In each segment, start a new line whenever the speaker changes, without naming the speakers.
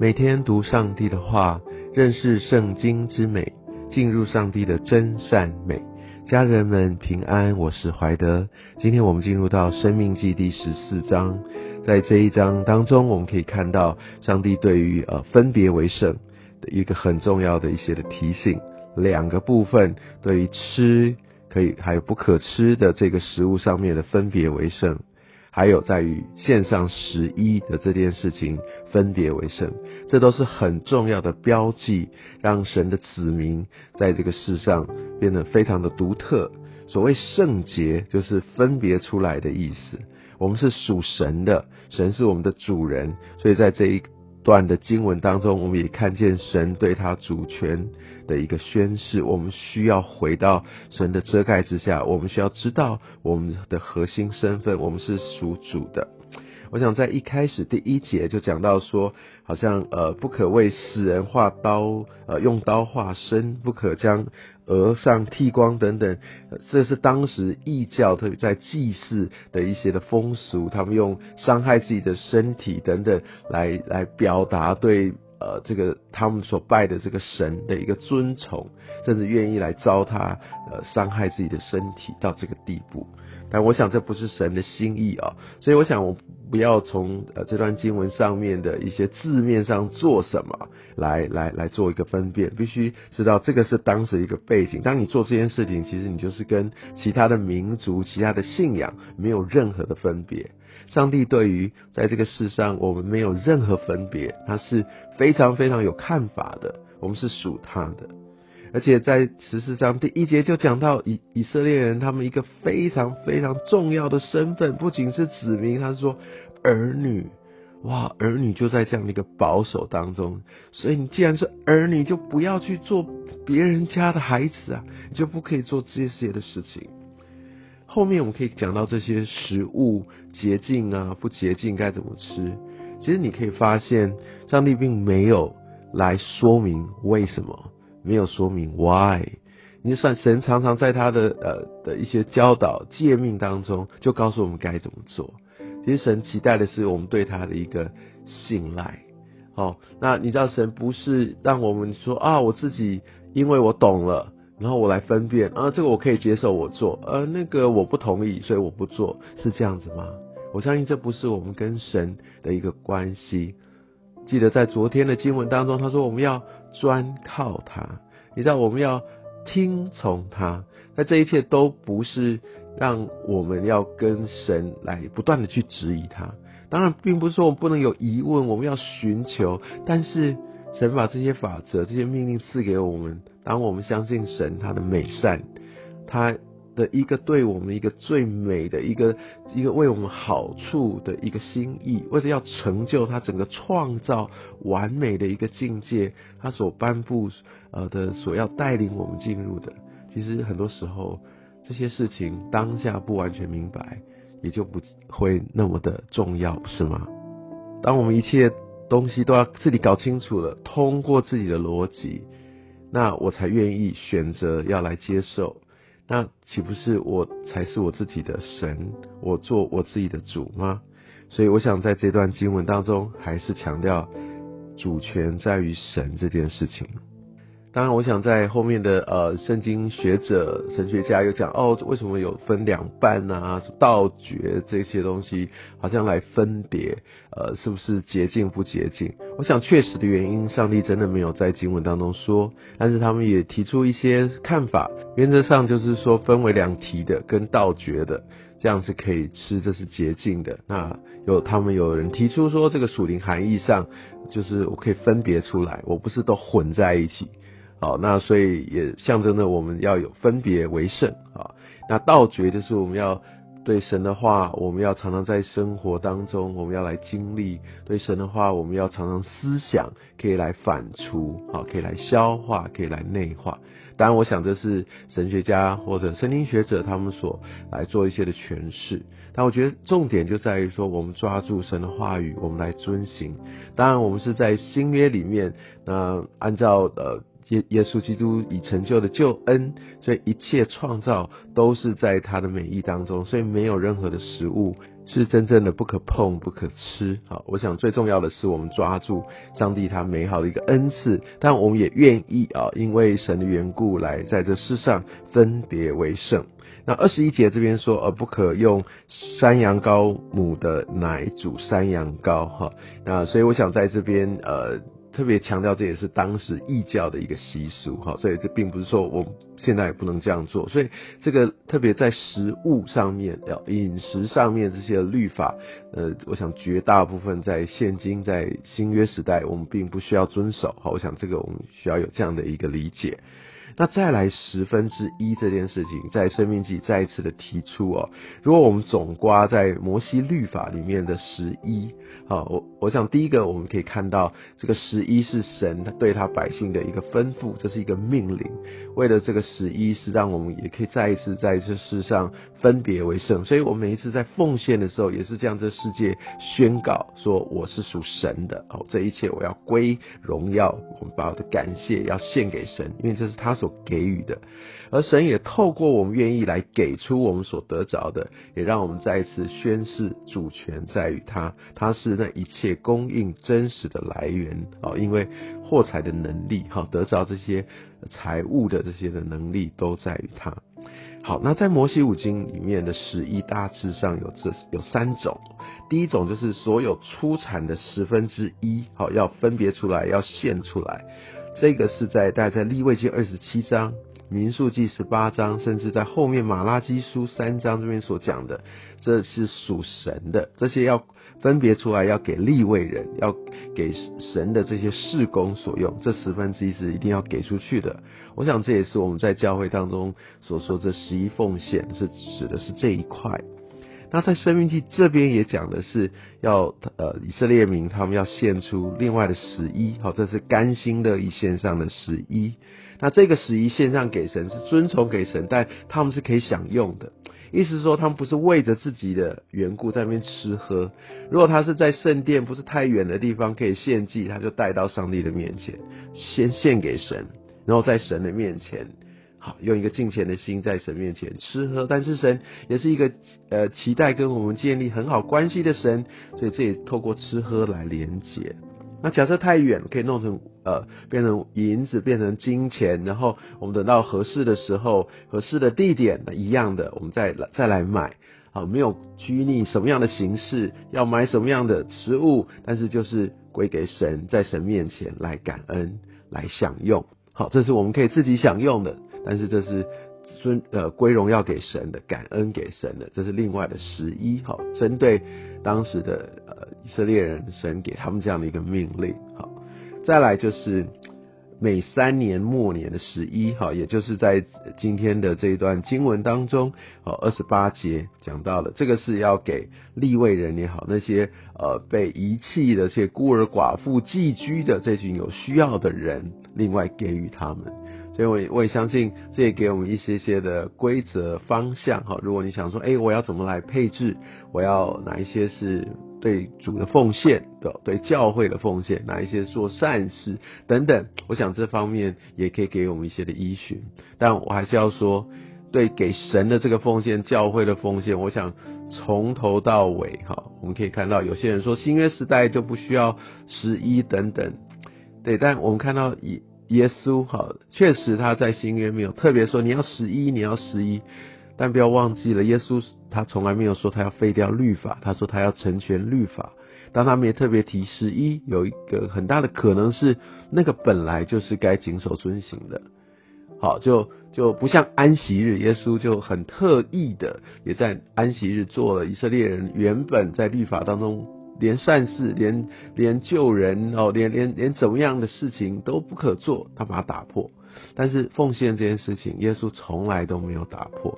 每天读上帝的话，认识圣经之美，进入上帝的真善美。家人们平安，我是怀德。今天我们进入到生命记第十四章，在这一章当中，我们可以看到上帝对于呃分别为圣的一个很重要的一些的提醒。两个部分对于吃可以还有不可吃的这个食物上面的分别为圣。还有在于线上十一的这件事情分别为圣，这都是很重要的标记，让神的子民在这个世上变得非常的独特。所谓圣洁，就是分别出来的意思。我们是属神的，神是我们的主人，所以在这一。段的经文当中，我们也看见神对他主权的一个宣示。我们需要回到神的遮盖之下，我们需要知道我们的核心身份，我们是属主的。我想在一开始第一节就讲到说，好像呃不可为死人画刀，呃用刀画身，不可将额上剃光等等，这是当时异教特别在祭祀的一些的风俗，他们用伤害自己的身体等等来来表达对呃这个他们所拜的这个神的一个尊崇，甚至愿意来糟蹋呃伤害自己的身体到这个地步。但我想这不是神的心意啊，所以我想我不要从呃这段经文上面的一些字面上做什么来来来做一个分辨，必须知道这个是当时一个背景。当你做这件事情，其实你就是跟其他的民族、其他的信仰没有任何的分别。上帝对于在这个世上我们没有任何分别，他是非常非常有看法的，我们是属他的。而且在十四章第一节就讲到以以色列人他们一个非常非常重要的身份，不仅是子民，他说儿女，哇，儿女就在这样的一个保守当中。所以你既然是儿女，就不要去做别人家的孩子啊，你就不可以做这些的事情。后面我们可以讲到这些食物洁净啊，不洁净该怎么吃。其实你可以发现，上帝并没有来说明为什么。没有说明 why，你算神常常在他的呃的一些教导诫命当中，就告诉我们该怎么做。其实神期待的是我们对他的一个信赖。哦，那你知道神不是让我们说啊，我自己因为我懂了，然后我来分辨啊，这个我可以接受我做，呃，那个我不同意，所以我不做，是这样子吗？我相信这不是我们跟神的一个关系。记得在昨天的经文当中，他说我们要专靠他，你知道我们要听从他。那这一切都不是让我们要跟神来不断的去质疑他。当然，并不是说我们不能有疑问，我们要寻求。但是神把这些法则、这些命令赐给我们，当我们相信神他的美善，他。的一个对我们一个最美的一个一个为我们好处的一个心意，为了要成就他整个创造完美的一个境界，他所颁布呃的所要带领我们进入的，其实很多时候这些事情当下不完全明白，也就不会那么的重要，不是吗？当我们一切东西都要自己搞清楚了，通过自己的逻辑，那我才愿意选择要来接受。那岂不是我才是我自己的神，我做我自己的主吗？所以我想在这段经文当中，还是强调主权在于神这件事情。当然，我想在后面的呃，圣经学者、神学家又讲哦，为什么有分两半啊？道诀这些东西，好像来分别呃，是不是洁净不洁净？我想确实的原因，上帝真的没有在经文当中说，但是他们也提出一些看法，原则上就是说分为两提的跟道诀的，这样是可以吃，这是洁净的。那有他们有人提出说，这个属灵含义上，就是我可以分别出来，我不是都混在一起。好，那所以也象征着我们要有分别为圣啊。那道觉就是我们要对神的话，我们要常常在生活当中，我们要来经历对神的话，我们要常常思想，可以来反刍，好，可以来消化，可以来内化。当然，我想这是神学家或者圣经学者他们所来做一些的诠释。但我觉得重点就在于说，我们抓住神的话语，我们来遵行。当然，我们是在新约里面，那按照呃。耶耶稣基督已成就的救恩，所以一切创造都是在他的美意当中，所以没有任何的食物是真正的不可碰、不可吃。好，我想最重要的是我们抓住上帝他美好的一个恩赐，但我们也愿意啊，因为神的缘故来在这世上分别为圣。那二十一节这边说，而不可用山羊羔母的奶煮山羊羔。哈，那所以我想在这边呃。特别强调，这也是当时异教的一个习俗，哈，所以这并不是说我们现在也不能这样做。所以这个特别在食物上面，要饮食上面这些律法，呃，我想绝大部分在现今在新约时代，我们并不需要遵守，哈，我想这个我们需要有这样的一个理解。那再来十分之一这件事情，在生命记再一次的提出哦，如果我们总刮在摩西律法里面的十一，啊，我我想第一个我们可以看到，这个十一是神对他百姓的一个吩咐，这是一个命令。为了这个十一，是让我们也可以再一次在这世上分别为圣。所以我们每一次在奉献的时候，也是这样，这世界宣告说我是属神的哦，这一切我要归荣耀，我们把我的感谢要献给神，因为这是他。所给予的，而神也透过我们愿意来给出我们所得着的，也让我们再一次宣示主权在于他，他是那一切供应真实的来源啊！因为获财的能力，哈，得着这些财物的这些的能力都在于他。好，那在摩西五经里面的十一大致上有这有三种，第一种就是所有出产的十分之一，好，要分别出来，要献出来。这个是在大概在立位记二十七章、民数记十八章，甚至在后面马拉基书三章这边所讲的，这是属神的，这些要分别出来，要给立位人，要给神的这些事工所用，这十分之一是一定要给出去的。我想这也是我们在教会当中所说这十一奉献，是指的是这一块。那在生命记这边也讲的是要呃以色列民他们要献出另外的十一，好，这是甘心的以献上的十一。那这个十一献上给神是遵从给神，但他们是可以享用的，意思是说他们不是为着自己的缘故在那边吃喝。如果他是在圣殿不是太远的地方可以献祭，他就带到上帝的面前，先献给神，然后在神的面前。用一个敬虔的心在神面前吃喝，但是神也是一个呃期待跟我们建立很好关系的神，所以这也透过吃喝来连接。那假设太远，可以弄成呃变成银子，变成金钱，然后我们等到合适的时候、合适的地点一样的，我们再来再来买。好，没有拘泥什么样的形式，要买什么样的食物，但是就是归给神，在神面前来感恩、来享用。好，这是我们可以自己享用的。但是这是尊呃归荣耀给神的，感恩给神的，这是另外的十一哈，针对当时的呃以色列人，神给他们这样的一个命令好，再来就是每三年末年的十一哈，也就是在今天的这一段经文当中，哦二十八节讲到了，这个是要给立位人也好，那些呃被遗弃的这些孤儿寡妇寄居的这群有需要的人，另外给予他们。所以，我我也相信，这也给我们一些些的规则方向哈。如果你想说，哎，我要怎么来配置？我要哪一些是对主的奉献的，对教会的奉献？哪一些做善事等等？我想这方面也可以给我们一些的依循。但我还是要说，对给神的这个奉献，教会的奉献，我想从头到尾哈，我们可以看到，有些人说新约时代就不需要十一等等，对，但我们看到以。耶稣哈，确实他在新约没有特别说你要十一，你要十一，但不要忘记了，耶稣他从来没有说他要废掉律法，他说他要成全律法。当他们也特别提十一，有一个很大的可能是那个本来就是该谨守遵行的。好，就就不像安息日，耶稣就很特意的也在安息日做了以色列人原本在律法当中。连善事，连连救人哦，连连连怎么样的事情都不可做，他把它打破。但是奉献这件事情，耶稣从来都没有打破。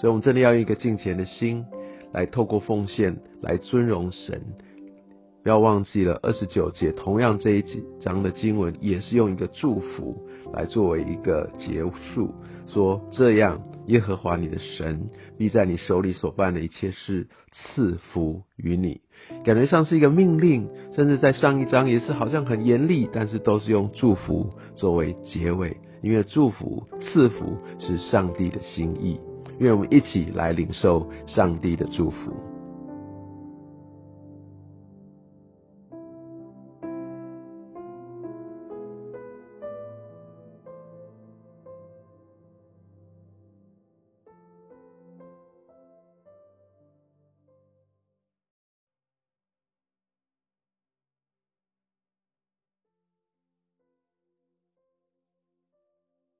所以，我们真的要用一个敬虔的心，来透过奉献来尊荣神。不要忘记了二十九节，同样这一章的经文也是用一个祝福来作为一个结束，说这样耶和华你的神必在你手里所办的一切事赐福于你。感觉上是一个命令，甚至在上一章也是好像很严厉，但是都是用祝福作为结尾，因为祝福赐福是上帝的心意，愿我们一起来领受上帝的祝福。